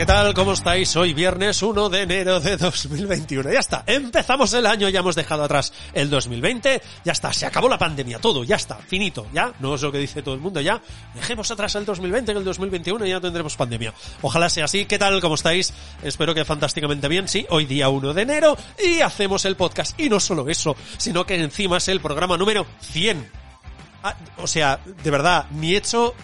¿Qué tal? ¿Cómo estáis? Hoy viernes 1 de enero de 2021. Ya está, empezamos el año, ya hemos dejado atrás el 2020, ya está, se acabó la pandemia, todo, ya está, finito, ya, no es lo que dice todo el mundo, ya, dejemos atrás el 2020, que el 2021 ya tendremos pandemia. Ojalá sea así, ¿qué tal? ¿Cómo estáis? Espero que fantásticamente bien, sí, hoy día 1 de enero y hacemos el podcast. Y no solo eso, sino que encima es el programa número 100. Ah, o sea, de verdad, ni he hecho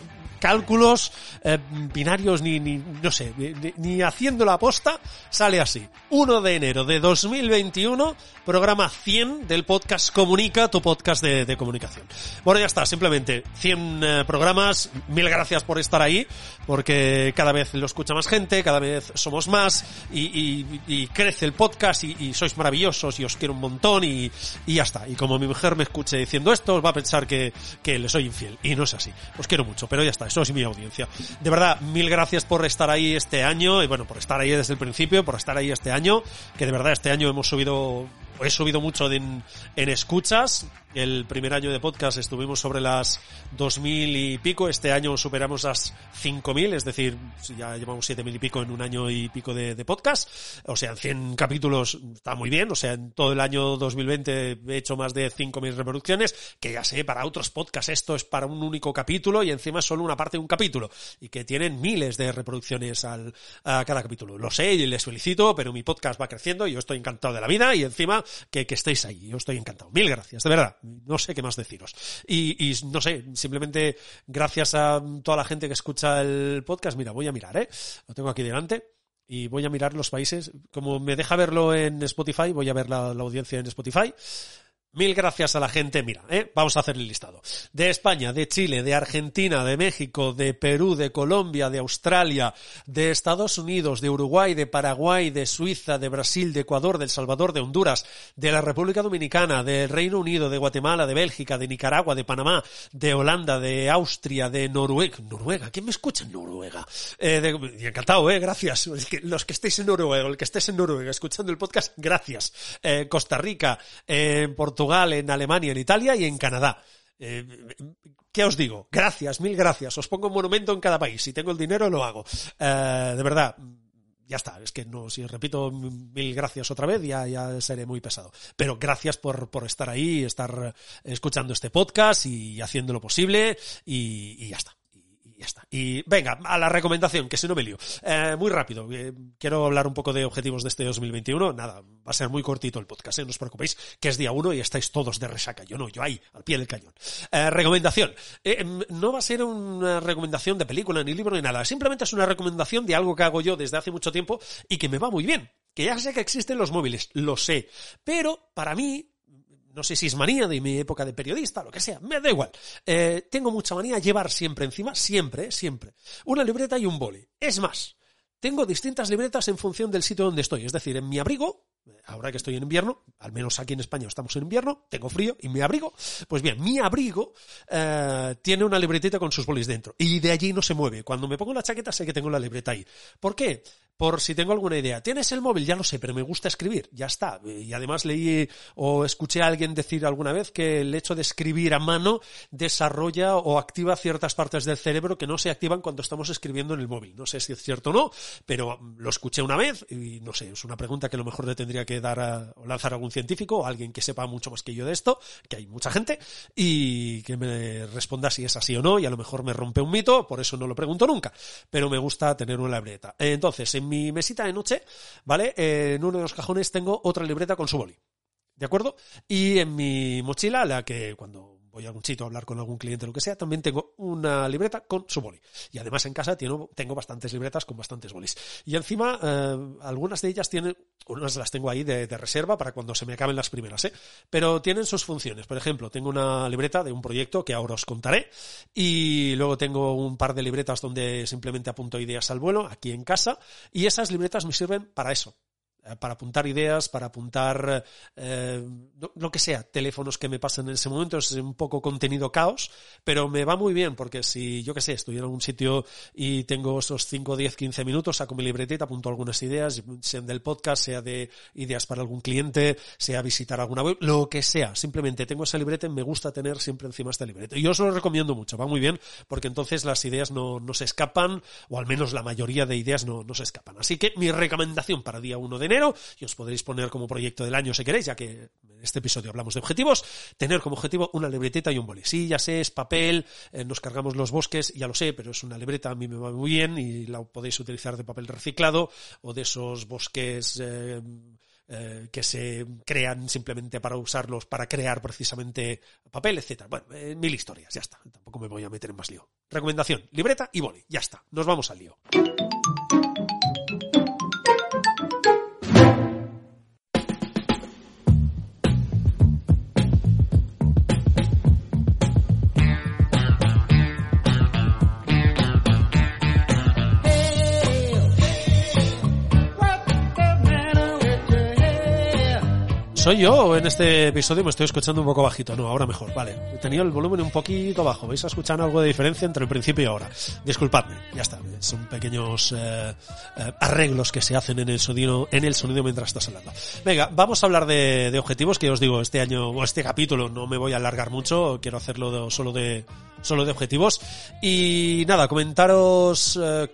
cálculos eh, binarios ni, ni, no sé, ni, ni haciendo la aposta, sale así. 1 de enero de 2021, programa 100 del podcast Comunica, tu podcast de, de comunicación. Bueno, ya está, simplemente 100 eh, programas, mil gracias por estar ahí, porque cada vez lo escucha más gente, cada vez somos más y, y, y crece el podcast y, y, sois maravillosos y os quiero un montón y, y ya está. Y como mi mujer me escuche diciendo esto, os va a pensar que, que le soy infiel. Y no es así. Os quiero mucho, pero ya está es mi audiencia. De verdad, mil gracias por estar ahí este año y bueno, por estar ahí desde el principio, por estar ahí este año, que de verdad este año hemos subido, he subido mucho en, en escuchas. El primer año de podcast estuvimos sobre las 2.000 y pico, este año superamos las 5.000, es decir, ya llevamos 7.000 y pico en un año y pico de, podcast, o sea, en 100 capítulos está muy bien, o sea, en todo el año 2020 he hecho más de 5.000 reproducciones, que ya sé, para otros podcasts esto es para un único capítulo y encima solo una parte de un capítulo y que tienen miles de reproducciones al, a cada capítulo. Lo sé y les felicito, pero mi podcast va creciendo y yo estoy encantado de la vida y encima que, que estéis ahí. Yo estoy encantado. Mil gracias, de verdad. No sé qué más deciros. Y, y no sé, simplemente gracias a toda la gente que escucha el podcast. Mira, voy a mirar, ¿eh? Lo tengo aquí delante y voy a mirar los países. Como me deja verlo en Spotify, voy a ver la, la audiencia en Spotify. Mil gracias a la gente. Mira, ¿eh? vamos a hacer el listado. De España, de Chile, de Argentina, de México, de Perú, de Colombia, de Australia, de Estados Unidos, de Uruguay, de Paraguay, de Suiza, de Brasil, de Ecuador, de El Salvador, de Honduras, de la República Dominicana, del Reino Unido, de Guatemala, de Bélgica, de Nicaragua, de Panamá, de Holanda, de Austria, de Noruega. Noruega, ¿quién me escucha en Noruega? Eh, de, encantado, eh, gracias. Los que estéis en Noruega, el que estés en Noruega escuchando el podcast, gracias. Eh, Costa Rica, eh, Portugal, en Alemania, en Italia y en Canadá. Eh, ¿Qué os digo? Gracias, mil gracias. Os pongo un monumento en cada país. Si tengo el dinero, lo hago. Eh, de verdad, ya está. Es que no, si repito mil gracias otra vez, ya, ya seré muy pesado. Pero gracias por, por estar ahí, estar escuchando este podcast y haciendo lo posible y, y ya está y ya está. Y venga, a la recomendación, que si no me lío. Eh, muy rápido, eh, quiero hablar un poco de objetivos de este 2021. Nada, va a ser muy cortito el podcast, ¿eh? no os preocupéis, que es día uno y estáis todos de resaca. Yo no, yo ahí, al pie del cañón. Eh, recomendación. no va a ser una recomendación de película, ni libro, ni nada. Simplemente es una recomendación de algo que hago yo desde hace mucho tiempo y que me va muy bien. Que ya sé que existen los móviles, lo sé. Pero para mí, no sé si es manía de mi época de periodista, lo que sea, me da igual. Eh, tengo mucha manía llevar siempre encima, siempre, siempre, una libreta y un boli. Es más, tengo distintas libretas en función del sitio donde estoy. Es decir, en mi abrigo, ahora que estoy en invierno, al menos aquí en España estamos en invierno, tengo frío y me abrigo. Pues bien, mi abrigo eh, tiene una libretita con sus bolis dentro y de allí no se mueve. Cuando me pongo la chaqueta sé que tengo la libreta ahí. ¿Por qué? Por si tengo alguna idea. ¿Tienes el móvil? Ya lo sé, pero me gusta escribir. Ya está. Y además leí o escuché a alguien decir alguna vez que el hecho de escribir a mano desarrolla o activa ciertas partes del cerebro que no se activan cuando estamos escribiendo en el móvil. No sé si es cierto o no, pero lo escuché una vez y no sé, es una pregunta que a lo mejor le tendría que dar a, o lanzar a algún científico o alguien que sepa mucho más que yo de esto, que hay mucha gente, y que me responda si es así o no, y a lo mejor me rompe un mito, por eso no lo pregunto nunca. Pero me gusta tener una libreta. Entonces, en mi mesita de noche, ¿vale? En uno de los cajones tengo otra libreta con su boli. ¿De acuerdo? Y en mi mochila, la que cuando voy a algún sitio a hablar con algún cliente lo que sea, también tengo una libreta con su boli. Y además en casa tengo, tengo bastantes libretas con bastantes bolis. Y encima, eh, algunas de ellas tienen, unas las tengo ahí de, de, reserva para cuando se me acaben las primeras, ¿eh? Pero tienen sus funciones. Por ejemplo, tengo una libreta de un proyecto que ahora os contaré. Y luego tengo un par de libretas donde simplemente apunto ideas al vuelo, aquí en casa. Y esas libretas me sirven para eso, para apuntar ideas, para apuntar eh, lo que sea, teléfonos que me pasen en ese momento, es un poco contenido caos, pero me va muy bien porque si yo que sé, estoy en algún sitio y tengo esos 5, 10, 15 minutos, saco mi libretita, apunto algunas ideas, sean del podcast, sea de ideas para algún cliente, sea visitar alguna web, lo que sea, simplemente tengo esa libreta y me gusta tener siempre encima esta libreta. Y yo os lo recomiendo mucho, va muy bien porque entonces las ideas no, no se escapan, o al menos la mayoría de ideas no, no se escapan. Así que mi recomendación para día 1 de enero y os podréis poner como proyecto del año si queréis, ya que en este episodio hablamos de objetivos, tener como objetivo una libretita y un boli. Sí, ya sé, es papel, eh, nos cargamos los bosques, ya lo sé, pero es una libreta, a mí me va muy bien y la podéis utilizar de papel reciclado o de esos bosques eh, eh, que se crean simplemente para usarlos para crear precisamente papel, etcétera. Bueno, mil historias, ya está. Tampoco me voy a meter en más lío. Recomendación, libreta y boli, ya está. Nos vamos al lío. ¿Soy yo en este episodio me estoy escuchando un poco bajito? No, ahora mejor, vale. He tenido el volumen un poquito bajo. ¿Vais a escuchar algo de diferencia entre el principio y ahora? Disculpadme, ya está. Son pequeños eh, eh, arreglos que se hacen en el sonido, en el sonido mientras estás hablando. Venga, vamos a hablar de, de objetivos que os digo, este año o este capítulo no me voy a alargar mucho, quiero hacerlo solo de solo de objetivos. Y nada, comentaros eh,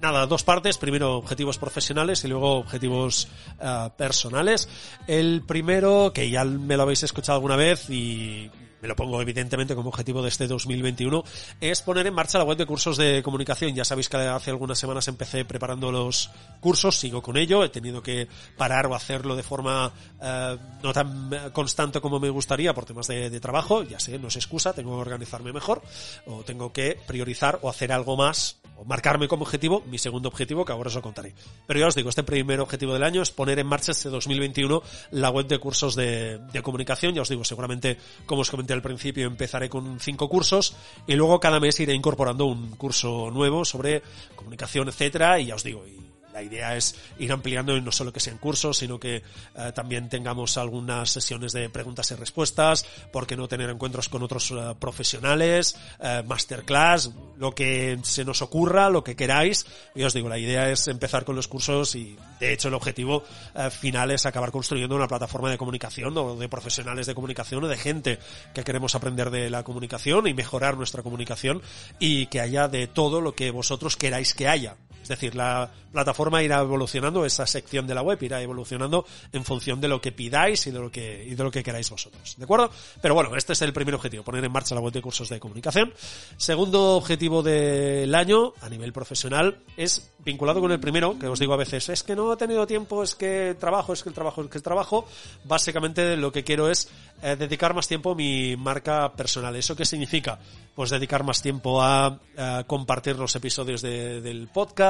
nada, dos partes. Primero objetivos profesionales y luego objetivos uh, personales. El primero, que ya me lo habéis escuchado alguna vez y me lo pongo evidentemente como objetivo de este 2021, es poner en marcha la web de cursos de comunicación. Ya sabéis que hace algunas semanas empecé preparando los cursos, sigo con ello, he tenido que parar o hacerlo de forma eh, no tan constante como me gustaría por temas de, de, trabajo, ya sé, no es excusa, tengo que organizarme mejor o tengo que priorizar o hacer algo más o marcarme como objetivo mi segundo objetivo que ahora os lo contaré. Pero ya os digo, este primer objetivo del año es poner en marcha este 2021 la web de cursos de, de comunicación, ya os digo, seguramente como os comenté al principio empezaré con cinco cursos y luego cada mes iré incorporando un curso nuevo sobre comunicación, etcétera, y ya os digo, y la idea es ir ampliando y no solo que sean cursos, sino que eh, también tengamos algunas sesiones de preguntas y respuestas, por qué no tener encuentros con otros eh, profesionales, eh, masterclass, lo que se nos ocurra, lo que queráis. Y os digo, la idea es empezar con los cursos y de hecho el objetivo final es acabar construyendo una plataforma de comunicación o de profesionales de comunicación o de gente que queremos aprender de la comunicación y mejorar nuestra comunicación y que haya de todo lo que vosotros queráis que haya. Es decir, la plataforma irá evolucionando, esa sección de la web irá evolucionando en función de lo que pidáis y de lo que, y de lo que queráis vosotros. ¿De acuerdo? Pero bueno, este es el primer objetivo, poner en marcha la web de cursos de comunicación. Segundo objetivo del año, a nivel profesional, es vinculado con el primero, que os digo a veces, es que no he tenido tiempo, es que trabajo, es que el trabajo, es que el trabajo. Básicamente lo que quiero es eh, dedicar más tiempo a mi marca personal. ¿Eso qué significa? Pues dedicar más tiempo a, compartir los episodios de, del podcast,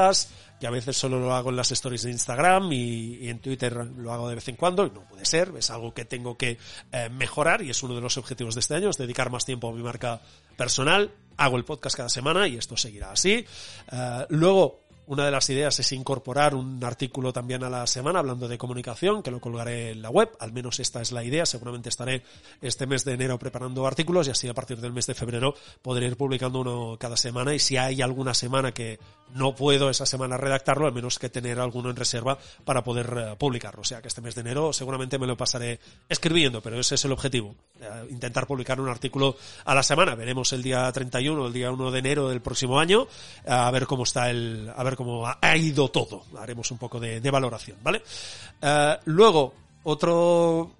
que a veces solo lo hago en las stories de Instagram y, en Twitter lo hago de vez en cuando y no puede ser, es algo que tengo que eh, mejorar y es uno de los objetivos de este año, es dedicar más tiempo a mi marca personal. Hago el podcast cada semana y esto seguirá así. Uh, luego, una de las ideas es incorporar un artículo también a la semana hablando de comunicación, que lo colgaré en la web, al menos esta es la idea, seguramente estaré este mes de enero preparando artículos y así a partir del mes de febrero podré ir publicando uno cada semana y si hay alguna semana que no puedo esa semana redactarlo, al menos que tener alguno en reserva para poder eh, publicarlo. O sea que este mes de enero seguramente me lo pasaré escribiendo, pero ese es el objetivo, eh, intentar publicar un artículo a la semana. Veremos el día 31 o el día 1 de enero del próximo año, a ver cómo está el, a ver cómo ha ido todo. Haremos un poco de, valoración, ¿vale? Eh, luego, otro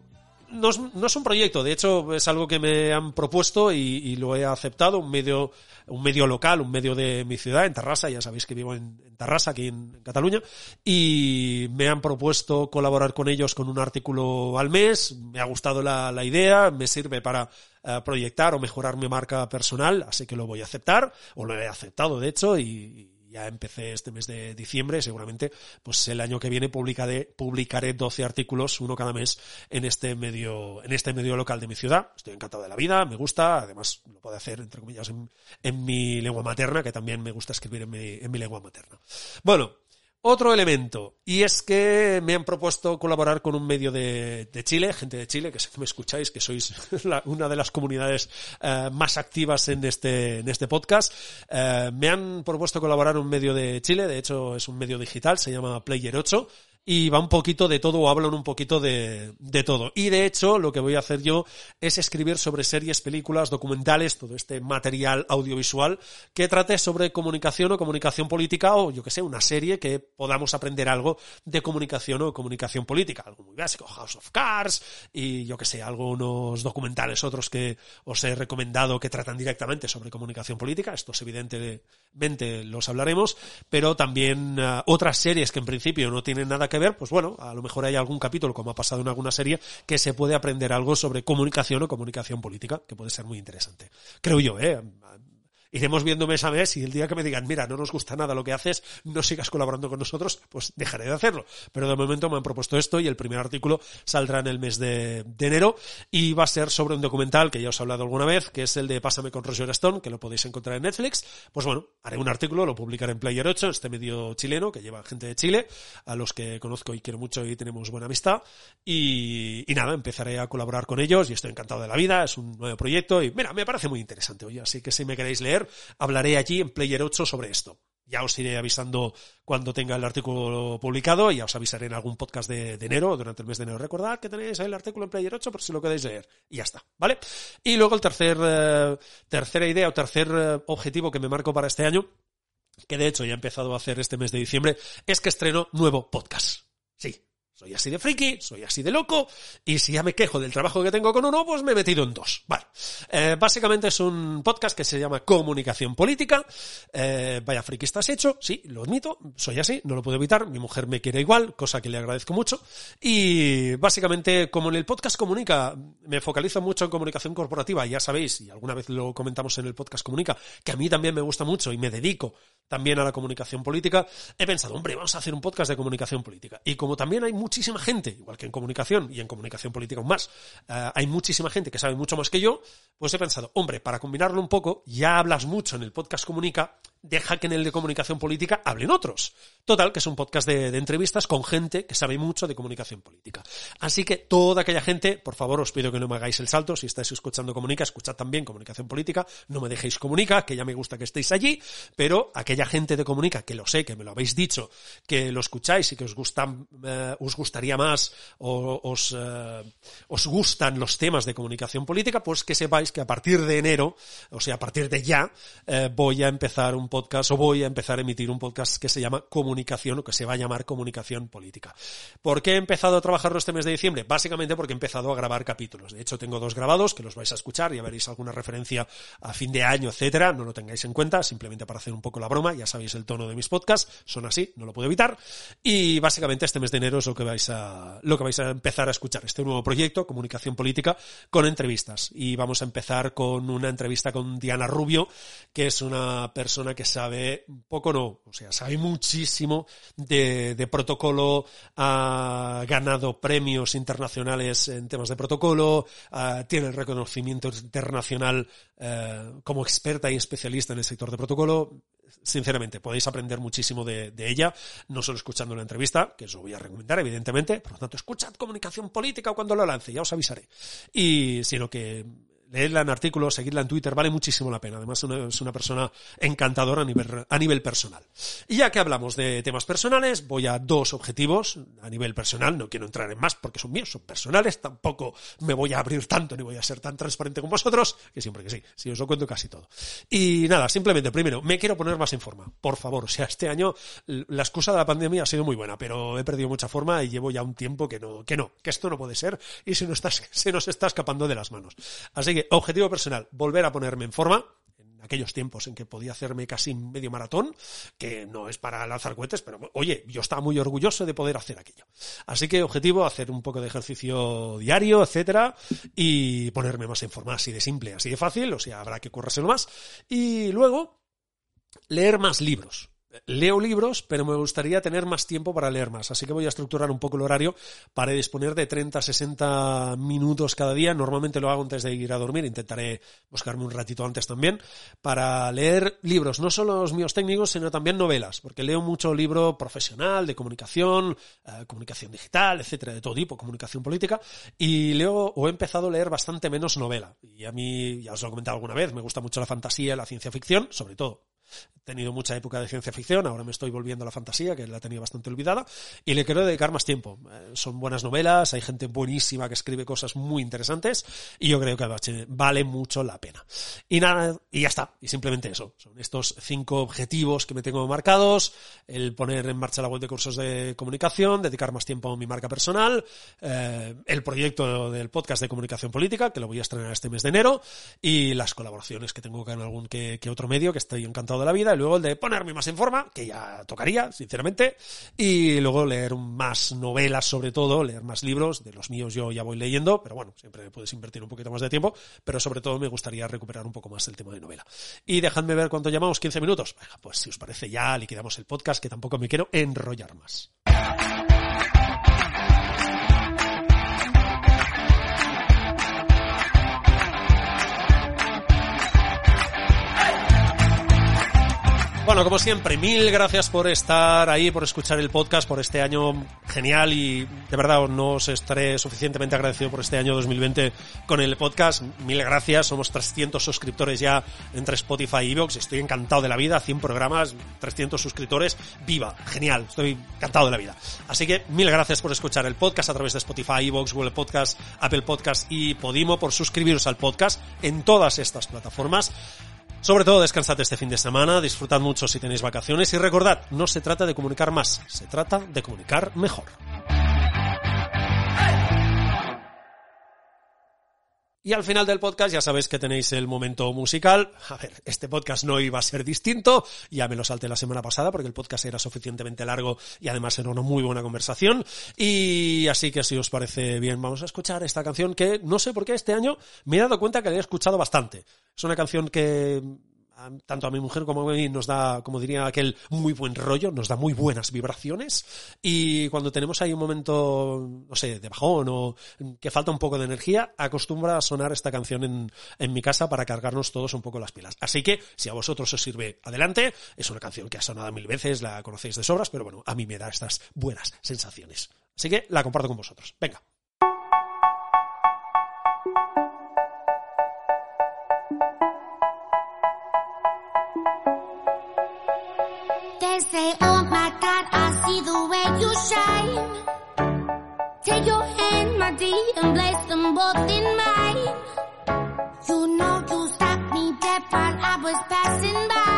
no es, no es, un proyecto, de hecho es algo que me han propuesto y, lo he aceptado, un medio, un medio local, un medio de mi ciudad, en Tarrasa, ya sabéis que vivo en, Tarrasa, aquí en, Cataluña, y me han propuesto colaborar con ellos con un artículo al mes, me ha gustado la, la idea, me sirve para eh, proyectar o mejorar mi marca personal, así que lo voy a aceptar, o lo he aceptado de hecho, y ya empecé este mes de diciembre, seguramente, pues el año que viene publicaré, publicaré 12 artículos, uno cada mes, en este medio, en este medio local de mi ciudad. Estoy encantado de la vida, me gusta, además lo puedo hacer, entre comillas, en, en mi lengua materna, que también me gusta escribir en mi, en mi lengua materna. Bueno, otro elemento, y es que me han propuesto colaborar con un medio de, Chile, gente de Chile, que sé que me escucháis, que sois una de las comunidades eh, más activas en este, en este podcast. Eh, me han propuesto colaborar un medio de Chile, de hecho es un medio digital, se llama Player 8, y va un poquito de todo o hablan un poquito de, de todo. Y de hecho, lo que voy a hacer yo es escribir sobre series, películas, documentales, todo este material audiovisual que trate sobre comunicación o comunicación política o yo que sé, una serie que podamos aprender algo de comunicación o comunicación política. Algo muy básico, House of Cards y yo que sé, algunos documentales otros que os he recomendado que tratan directamente sobre comunicación política. Estos evidentemente los hablaremos, pero también uh, otras series que en principio no tienen nada que ver, pues bueno, a lo mejor hay algún capítulo, como ha pasado en alguna serie, que se puede aprender algo sobre comunicación o comunicación política, que puede ser muy interesante. Creo yo, ¿eh? Iremos viendo mes a mes y el día que me digan, mira, no nos gusta nada lo que haces, no sigas colaborando con nosotros, pues dejaré de hacerlo. Pero de momento me han propuesto esto y el primer artículo saldrá en el mes de, enero y va a ser sobre un documental que ya os he hablado alguna vez, que es el de Pásame con Roger Stone, que lo podéis encontrar en Netflix. Pues bueno, haré un artículo, lo publicaré en Player 8, este medio chileno que lleva gente de Chile, a los que conozco y quiero mucho y tenemos buena amistad. Y, y nada, empezaré a colaborar con ellos y estoy encantado de la vida, es un nuevo proyecto y mira, me parece muy interesante hoy, así que si me queréis leer, hablaré allí en Player 8 sobre esto. Ya os iré avisando cuando tenga el artículo publicado, ya os avisaré en algún podcast de, enero, durante el mes de enero. Recordad que tenéis el artículo en Player 8 por si lo queréis leer. Y ya está, ¿vale? Y luego el tercer, eh, tercera idea o tercer eh, objetivo que me marco para este año, que de hecho ya he empezado a hacer este mes de diciembre, es que estreno nuevo podcast. Sí, soy así de friki, soy así de loco, y si ya me quejo del trabajo que tengo con uno, pues me he metido en dos. Vale. Eh, básicamente es un podcast que se llama Comunicación Política. Eh, vaya friki estás hecho, sí, lo admito, soy así, no lo puedo evitar, mi mujer me quiere igual, cosa que le agradezco mucho. Y básicamente, como en el podcast Comunica, me focalizo mucho en comunicación corporativa, ya sabéis, y alguna vez lo comentamos en el podcast Comunica, que a mí también me gusta mucho y me dedico también a la comunicación política, he pensado, hombre, vamos a hacer un podcast de comunicación política. Y como también hay muchísima gente, igual que en comunicación y en comunicación política aún más, eh, hay muchísima gente que sabe mucho más que yo, pues he pensado, hombre, para combinarlo un poco, ya hablas mucho en el podcast Comunica, deja que en el de comunicación política hablen otros. Total, que es un podcast de, entrevistas con gente que sabe mucho de comunicación política. Así que toda aquella gente, por favor, os pido que no me hagáis el salto. Si estáis escuchando Comunica, escuchad también comunicación política. No me dejéis Comunica, que ya me gusta que estéis allí. Pero aquella gente de Comunica, que lo sé, que me lo habéis dicho, que lo escucháis y que os gustan, eh, os gustaría más o os, eh, os gustan los temas de comunicación política, pues que sepáis que a partir de enero, o sea, a partir de ya, eh, voy a empezar un podcast o voy a empezar a emitir un podcast que se llama Comunicación o que se va a llamar Comunicación Política. ¿Por qué he empezado a trabajarlo este mes de diciembre? Básicamente porque he empezado a grabar capítulos. De hecho, tengo dos grabados que los vais a escuchar, y veréis alguna referencia a fin de año, etcétera. No lo tengáis en cuenta, simplemente para hacer un poco la broma. Ya sabéis el tono de mis podcasts, son así, no lo puedo evitar. Y básicamente este mes de enero es lo que vais a, lo que vais a empezar a escuchar. Este nuevo proyecto, Comunicación Política, con entrevistas. Y vamos a empezar con una entrevista con Diana Rubio, que es una persona que sabe, poco no, o sea, sabe muchísimo de, protocolo, ha ganado premios internacionales en temas de protocolo, uh, tiene el reconocimiento internacional uh, como experta y especialista en el sector de protocolo. Sinceramente, podéis aprender muchísimo de, ella, no solo escuchando la entrevista, que os lo voy a recomendar, evidentemente, por lo tanto, escuchad comunicación política cuando lo lance, ya os avisaré. Y sino que leerla en artículos, seguirla en Twitter, vale muchísimo la pena. Además, es una persona encantadora a nivel, a nivel personal. Y ya que hablamos de temas personales, voy a dos objetivos a nivel personal. No quiero entrar en más porque son míos, son personales. Tampoco me voy a abrir tanto ni voy a ser tan transparente con vosotros, que siempre que sí, si os lo cuento casi todo. Y nada, simplemente, primero, me quiero poner más en forma. Por favor, o sea, este año la excusa de la pandemia ha sido muy buena, pero he perdido mucha forma y llevo ya un tiempo que no, que no, que esto no puede ser y se nos está, se nos está escapando de las manos. Así que objetivo personal, volver a ponerme en forma, en aquellos tiempos en que podía hacerme casi medio maratón, que no es para lanzar cohetes, pero oye, yo estaba muy orgulloso de poder hacer aquello. Así que objetivo, hacer un poco de ejercicio diario, etcétera, y ponerme más en forma, así de simple, así de fácil, o sea, habrá que currárselo más. Y luego, leer más libros leo libros, pero me gustaría tener más tiempo para leer más. Así que voy a estructurar un poco el horario para disponer de 30, 60 minutos cada día. Normalmente lo hago antes de ir a dormir. Intentaré buscarme un ratito antes también para leer libros, no solo los míos técnicos, sino también novelas, porque leo mucho libro profesional, de comunicación, eh, comunicación digital, etcétera, de todo tipo, comunicación política. Y leo o he empezado a leer bastante menos novela. Y a mí, ya os lo he comentado alguna vez, me gusta mucho la fantasía, la ciencia ficción, sobre todo He tenido mucha época de ciencia ficción, ahora me estoy volviendo a la fantasía, que la tenía bastante olvidada, y le quiero dedicar más tiempo. Eh, son buenas novelas, hay gente buenísima que escribe cosas muy interesantes, y yo creo que vale mucho la pena. Y nada, y ya está, y simplemente eso. Son estos cinco objetivos que me tengo marcados, el poner en marcha la web de cursos de comunicación, dedicar más tiempo a mi marca personal, eh, el proyecto del podcast de comunicación política, que lo voy a estrenar este mes de enero, y las colaboraciones que tengo con algún que otro medio, que estoy encantado de la vida, y luego el de ponerme más en forma, que ya tocaría, sinceramente, y luego leer más novelas sobre todo, leer más libros, de los míos yo ya voy leyendo, pero bueno, siempre puedes invertir un poquito más de tiempo, pero sobre todo me gustaría recuperar un poco más el tema de novela. Y dejadme ver cuánto llamamos, 15 minutos. pues si os parece ya liquidamos el podcast, que tampoco me quiero enrollar más. Bueno, como siempre, mil gracias por estar ahí, por escuchar el podcast, por este año genial y de verdad no os estaré suficientemente agradecido por este año 2020 con el podcast. Mil gracias, somos 300 suscriptores ya entre Spotify y Evox. Estoy encantado de la vida, 100 programas, 300 suscriptores, viva, genial, estoy encantado de la vida. Así que mil gracias por escuchar el podcast a través de Spotify, Evox, Google Podcast, Apple Podcast y Podimo, por suscribiros al podcast en todas estas plataformas. Sobre todo descansad este fin de semana, disfrutad mucho si tenéis vacaciones y recordad, no se trata de comunicar más, se trata de comunicar mejor. Y al final del podcast ya sabéis que tenéis el momento musical. A ver, este podcast no iba a ser distinto, ya me lo salté la semana pasada porque el podcast era suficientemente largo y además era una muy buena conversación. Y así que si os parece bien, vamos a escuchar esta canción que no sé por qué este año me he dado cuenta que la he escuchado bastante. Es una canción que tanto a mi mujer como a mí nos da, como diría aquel, muy buen rollo, nos da muy buenas vibraciones y cuando tenemos ahí un momento, no sé, de bajón o que falta un poco de energía, acostumbra a sonar esta canción en, en mi casa para cargarnos todos un poco las pilas. Así que, si a vosotros os sirve, adelante. Es una canción que ha sonado mil veces, la conocéis de sobras, pero bueno, a mí me da estas buenas sensaciones. Así que la comparto con vosotros. Venga. You shine. Take your hand, my dear, and place them both in mine. You know you stopped me dead while I was passing by.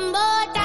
number